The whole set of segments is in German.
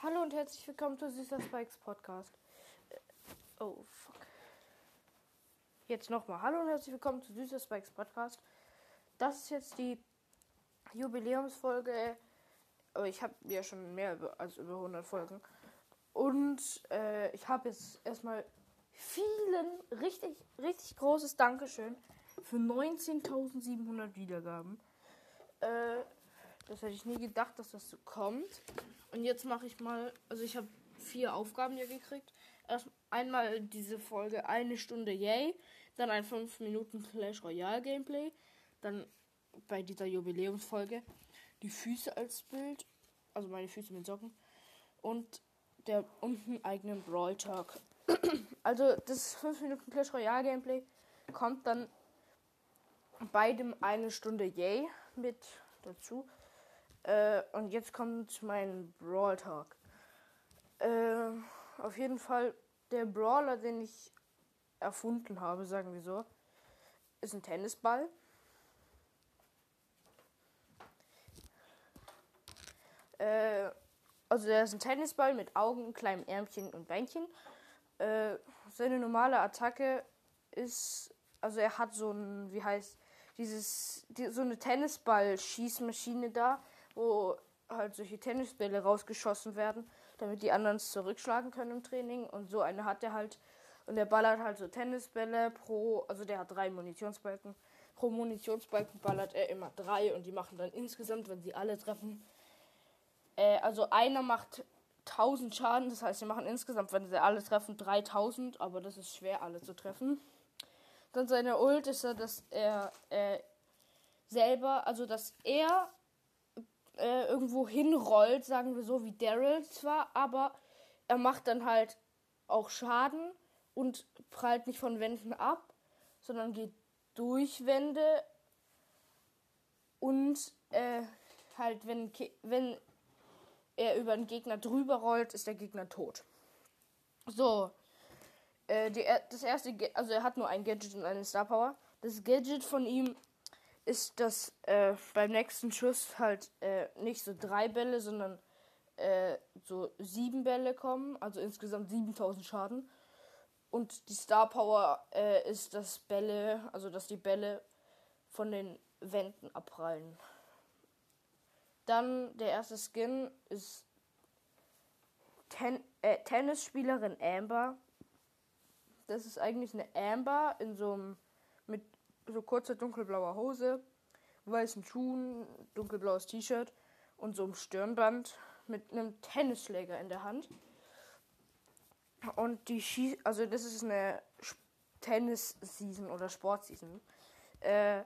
Hallo und herzlich willkommen zu Süßer Spikes Podcast. Äh, Oh, fuck. Jetzt nochmal. Hallo und herzlich willkommen zu Süßer Spikes Podcast. Das ist jetzt die Jubiläumsfolge. Aber ich habe ja schon mehr als über 100 Folgen. Und äh, ich habe jetzt erstmal vielen richtig, richtig großes Dankeschön für 19.700 Wiedergaben. Äh, das hätte ich nie gedacht, dass das so kommt. Und jetzt mache ich mal, also ich habe vier Aufgaben hier gekriegt. Erst einmal diese Folge eine Stunde Yay, dann ein 5 Minuten Clash Royale Gameplay, dann bei dieser Jubiläumsfolge die Füße als Bild, also meine Füße mit Socken und der und einen eigenen Brawl Talk. also das 5 Minuten Clash Royale Gameplay kommt dann bei dem eine Stunde Yay mit dazu. Äh, und jetzt kommt mein Brawl Talk. Äh, auf jeden Fall der Brawler, den ich erfunden habe, sagen wir so, ist ein Tennisball. Äh, also der ist ein Tennisball mit Augen, kleinem Ärmchen und Beinchen. Äh, seine normale Attacke ist, also er hat so ein, wie heißt, dieses, die, so eine Tennisball-Schießmaschine da, wo halt solche Tennisbälle rausgeschossen werden, damit die anderen es zurückschlagen können im Training. Und so eine hat er halt. Und der ballert halt so Tennisbälle pro, also der hat drei Munitionsbalken. Pro Munitionsbalken ballert er immer drei und die machen dann insgesamt, wenn sie alle treffen, äh, also einer macht 1000 Schaden, das heißt, sie machen insgesamt, wenn sie alle treffen, 3000, aber das ist schwer, alle zu treffen. Dann seine Ult ist ja, dass er äh, selber, also dass er äh, irgendwo hinrollt, sagen wir so, wie Daryl zwar, aber er macht dann halt auch Schaden und prallt nicht von Wänden ab, sondern geht durch Wände und äh, halt, wenn, wenn er über einen Gegner drüber rollt, ist der Gegner tot. So, äh, die, das erste, also er hat nur ein Gadget und eine Star Power. Das Gadget von ihm ist, dass äh, beim nächsten Schuss halt äh, nicht so drei Bälle, sondern äh, so sieben Bälle kommen, also insgesamt 7000 Schaden. Und die Star Power äh, ist, dass Bälle, also dass die Bälle von den Wänden abprallen. Dann der erste Skin ist Ten äh, Tennisspielerin Amber. Das ist eigentlich eine Amber in so einem so kurzer dunkelblauer Hose, weißen Schuhen, dunkelblaues T-Shirt und so einem Stirnband mit einem Tennisschläger in der Hand. Und die schießt, also das ist eine Tennis-Season oder Sport-Season. Äh,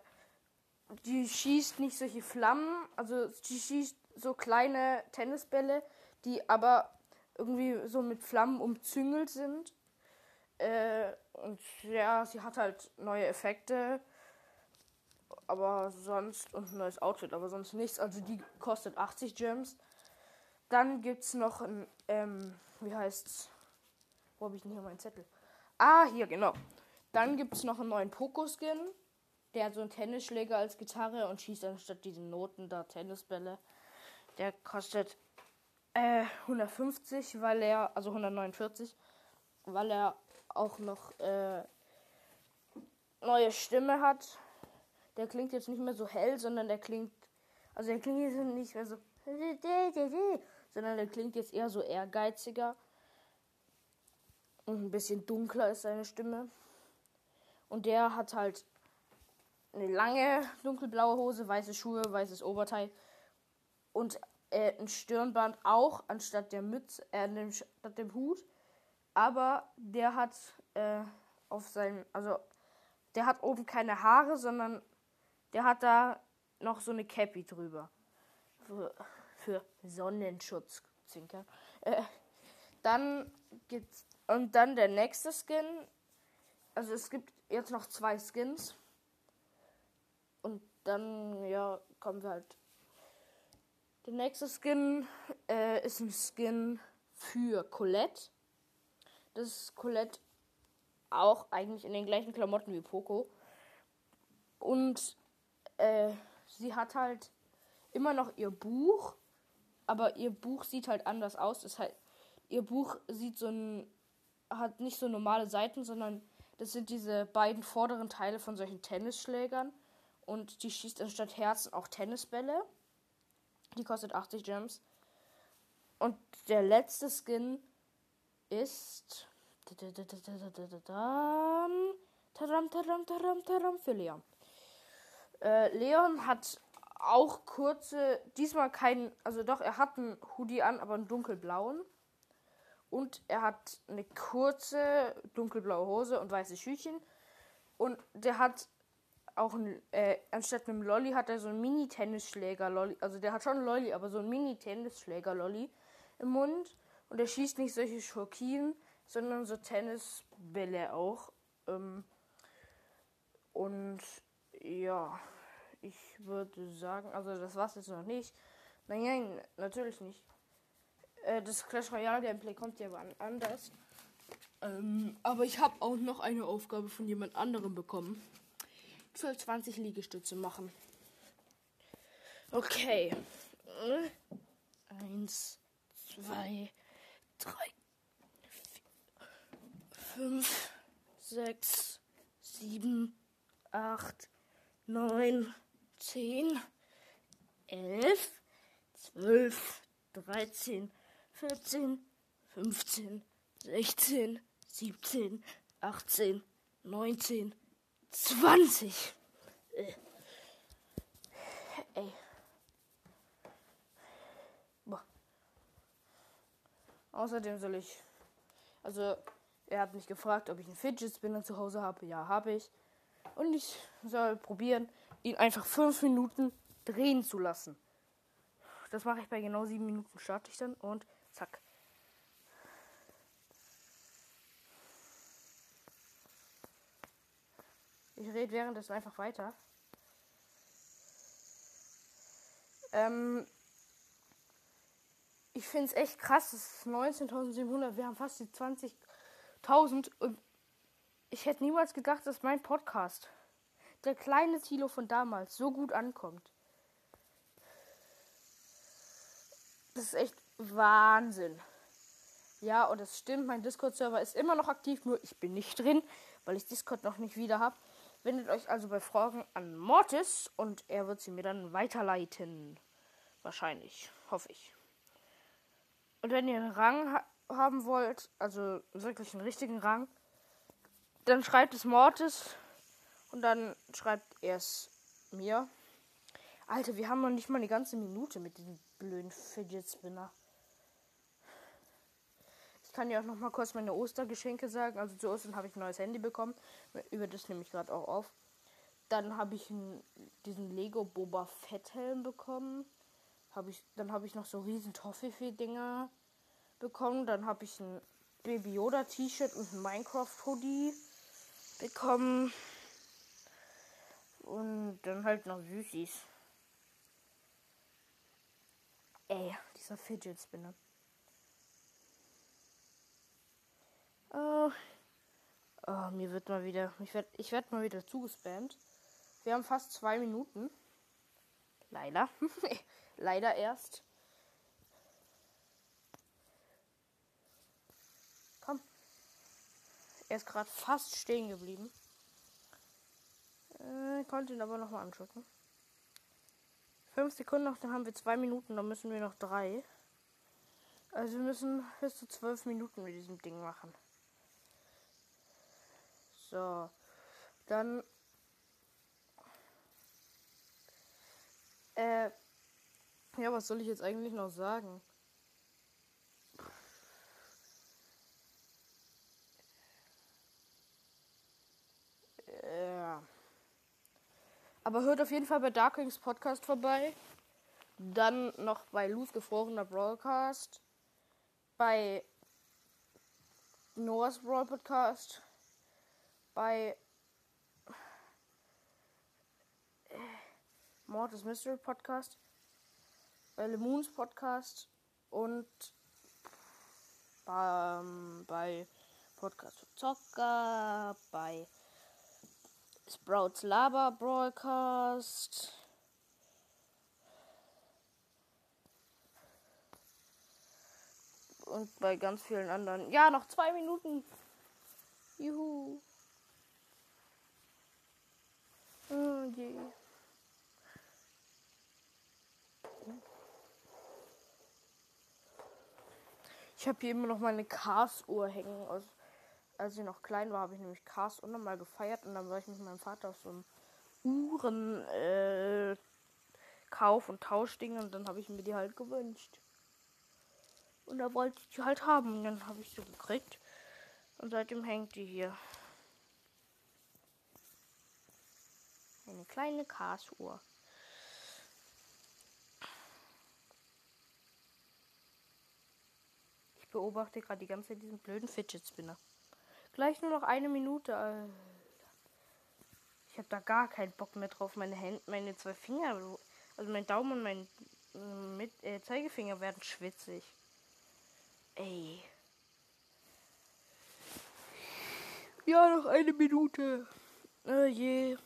die schießt nicht solche Flammen, also die schießt so kleine Tennisbälle, die aber irgendwie so mit Flammen umzüngelt sind. Äh, und ja, sie hat halt neue Effekte, aber sonst und ein neues Outfit, aber sonst nichts. Also die kostet 80 Gems. Dann gibt's noch ein, ähm, wie heißt's? Wo habe ich denn hier meinen Zettel? Ah, hier, genau. Dann gibt's noch einen neuen Poco-Skin. Der hat so einen Tennisschläger als Gitarre und schießt anstatt diesen Noten da Tennisbälle. Der kostet äh, 150, weil er, also 149, weil er auch noch äh, neue Stimme hat. Der klingt jetzt nicht mehr so hell, sondern der klingt, also der klingt jetzt nicht mehr so, sondern der klingt jetzt eher so ehrgeiziger. Und ein bisschen dunkler ist seine Stimme. Und der hat halt eine lange dunkelblaue Hose, weiße Schuhe, weißes Oberteil und äh, ein Stirnband auch anstatt der Mütze, äh, anstatt dem Hut. Aber der hat äh, auf seinem, also der hat oben keine Haare, sondern der hat da noch so eine Cappy drüber. Für, für Sonnenschutz, Zinker. Äh, dann gibt's, und dann der nächste Skin. Also es gibt jetzt noch zwei Skins. Und dann, ja, kommen wir halt. Der nächste Skin äh, ist ein Skin für Colette. Das ist Colette auch eigentlich in den gleichen Klamotten wie Poco. Und äh, sie hat halt immer noch ihr Buch, aber ihr Buch sieht halt anders aus. Das heißt, ihr Buch sieht so ein, hat nicht so normale Seiten, sondern das sind diese beiden vorderen Teile von solchen Tennisschlägern. Und die schießt anstatt Herzen auch Tennisbälle. Die kostet 80 Gems. Und der letzte Skin ist. Tadam, tadam, tadam, tadam für Leon. Äh, Leon hat auch kurze, diesmal kein, also doch, er hat einen Hoodie an, aber einen dunkelblauen. Und er hat eine kurze dunkelblaue Hose und weiße Schüchen. Und der hat auch ein, äh, anstatt einem Lolly hat er so einen Mini-Tennisschläger-Lolly. Also der hat schon einen Lolly, aber so einen Mini-Tennisschläger-Lolly im Mund. Und er schießt nicht solche Schokien, sondern so Tennisbälle auch. Ähm, und ja, ich würde sagen, also das war's jetzt noch nicht. Nein, nein, natürlich nicht. Äh, das Clash Royale Gameplay kommt ja wann anders. Ähm, aber ich habe auch noch eine Aufgabe von jemand anderem bekommen. Ich soll 20 Liegestütze machen. Okay. Eins, zwei, drei, vier, fünf, sechs, sieben, acht, neun, zehn, elf, zwölf, dreizehn, vierzehn, fünfzehn, sechzehn, siebzehn, achtzehn, neunzehn, zwanzig. Äh. Ey. Boah. Außerdem soll ich. Also, er hat mich gefragt, ob ich einen Fidget Spinner zu Hause habe. Ja, habe ich. Und ich soll probieren, ihn einfach fünf Minuten drehen zu lassen. Das mache ich bei genau sieben Minuten. Starte ich dann und zack. Ich rede währenddessen einfach weiter. Ähm, ich finde es echt krass. Es ist 19.700. Wir haben fast die 20.000 und ich hätte niemals gedacht, dass mein Podcast, der kleine Tilo von damals, so gut ankommt. Das ist echt Wahnsinn. Ja, und es stimmt, mein Discord-Server ist immer noch aktiv, nur ich bin nicht drin, weil ich Discord noch nicht wieder habe. Wendet euch also bei Fragen an Mortis und er wird sie mir dann weiterleiten. Wahrscheinlich, hoffe ich. Und wenn ihr einen Rang ha haben wollt, also wirklich einen richtigen Rang, dann schreibt es Mortis und dann schreibt er es mir. Alter, wir haben noch nicht mal eine ganze Minute mit diesem blöden Fidget Spinner. Ich kann ja auch noch mal kurz meine Ostergeschenke sagen. Also zu Ostern habe ich ein neues Handy bekommen. Über das nehme ich gerade auch auf. Dann habe ich diesen Lego Boba Fett Helm bekommen. Hab ich, dann habe ich noch so riesen Toffifee-Dinger bekommen. Dann habe ich ein Baby Yoda T-Shirt und ein Minecraft Hoodie bekommen. Und dann halt noch Süßis. Ey, dieser Fidget Spinner. Oh. oh, mir wird mal wieder. Ich werde ich werd mal wieder zugespammt. Wir haben fast zwei Minuten. Leider. Leider erst. Er ist gerade fast stehen geblieben. Äh, konnte ihn aber nochmal anschauen. Fünf Sekunden noch, dann haben wir zwei Minuten, dann müssen wir noch drei. Also wir müssen bis zu zwölf Minuten mit diesem Ding machen. So. Dann. Äh. Ja, was soll ich jetzt eigentlich noch sagen? Aber hört auf jeden Fall bei Darkwings Podcast vorbei. Dann noch bei Luz gefrorener Broadcast. Bei Noah's Brawl Podcast. Bei Mortis Mystery Podcast. Bei Lemoons Podcast. Und bei, bei Podcast für Zocker. Bei Sprouts Lava Broadcast. Und bei ganz vielen anderen. Ja, noch zwei Minuten. Juhu. Oh je. Ich habe hier immer noch meine Cars-Uhr hängen. Also, als ich noch klein war, habe ich nämlich Cars unnormal gefeiert und dann war ich mit meinem Vater auf so einem Uhren äh, Kauf- und Tauschding und dann habe ich mir die halt gewünscht. Und da wollte ich die halt haben und dann habe ich sie gekriegt. Und seitdem hängt die hier. Eine kleine Cars-Uhr. Ich beobachte gerade die ganze Zeit diesen blöden Fidget Spinner. Gleich nur noch eine Minute. Ich habe da gar keinen Bock mehr drauf. Meine Hände, meine zwei Finger, also mein Daumen und mein mit, äh, Zeigefinger werden schwitzig. Ey. Ja, noch eine Minute. Oh je.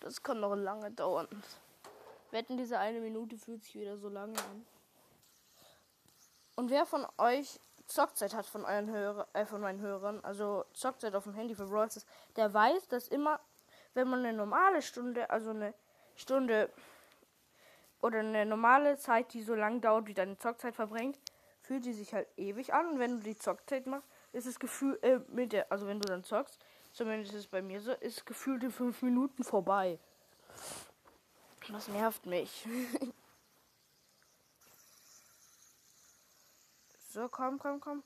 Das kann noch lange dauern. Wetten, diese eine Minute fühlt sich wieder so lange an. Und wer von euch Zockzeit hat von euren Hörer, äh, von meinen Hörern, also Zockzeit auf dem Handy für Brawl der weiß, dass immer, wenn man eine normale Stunde, also eine Stunde oder eine normale Zeit, die so lang dauert, wie deine Zockzeit verbringt, fühlt sie sich halt ewig an. Und wenn du die Zockzeit machst, ist das Gefühl, äh, mit der, also wenn du dann zockst, zumindest ist es bei mir so, ist gefühlt in fünf Minuten vorbei. Das nervt mich. so, komm, komm, komm.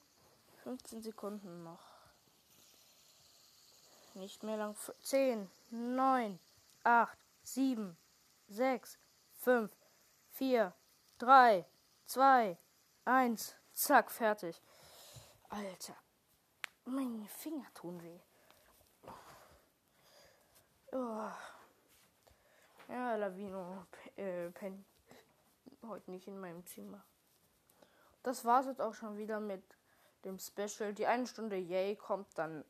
15 Sekunden noch. Nicht mehr lang. 10, 9, 8, 7, 6, 5, 4, 3, 2, 1. Zack, fertig. Alter. Meine Finger tun weh. Oh. Ja, Lavino äh, pennt heute nicht in meinem Zimmer. Das war's jetzt auch schon wieder mit dem Special. Die eine Stunde Yay kommt dann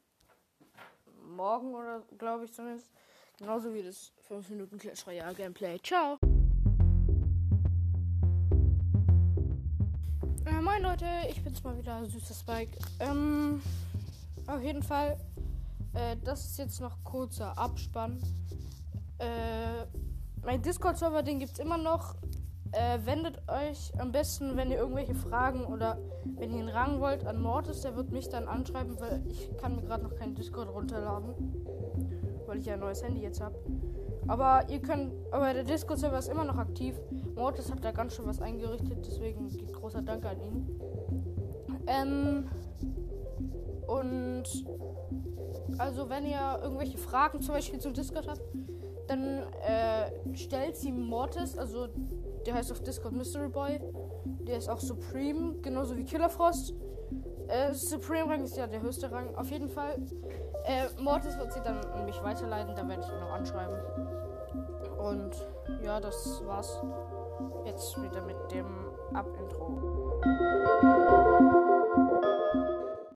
morgen oder glaube ich zumindest. Genauso wie das 5 Minuten Clash Royale Gameplay. Ciao! Moin Leute, ich bin's mal wieder, süßer Spike. Ähm, auf jeden Fall, äh, das ist jetzt noch kurzer Abspann. Äh, mein Discord-Server, den gibt's immer noch. Äh, wendet euch am besten, wenn ihr irgendwelche Fragen oder wenn ihr einen Rang wollt, an Mortis. Der wird mich dann anschreiben, weil ich kann mir gerade noch keinen Discord runterladen. Weil ich ja ein neues Handy jetzt habe. Aber ihr könnt, aber der Discord-Server ist immer noch aktiv. Mortis hat da ganz schön was eingerichtet, deswegen geht großer Dank an ihn. Ähm, und also wenn ihr irgendwelche Fragen zum Beispiel zum Discord habt, dann äh, stellt sie Mortis, also der heißt auf Discord Mystery Boy, der ist auch Supreme, genauso wie Killerfrost. Äh, Supreme Rang ist ja der höchste Rang. Auf jeden Fall. Äh, Mortis wird sie dann an mich weiterleiten, da werde ich ihn noch anschreiben. Und ja, das war's jetzt wieder mit dem Ab-Intro.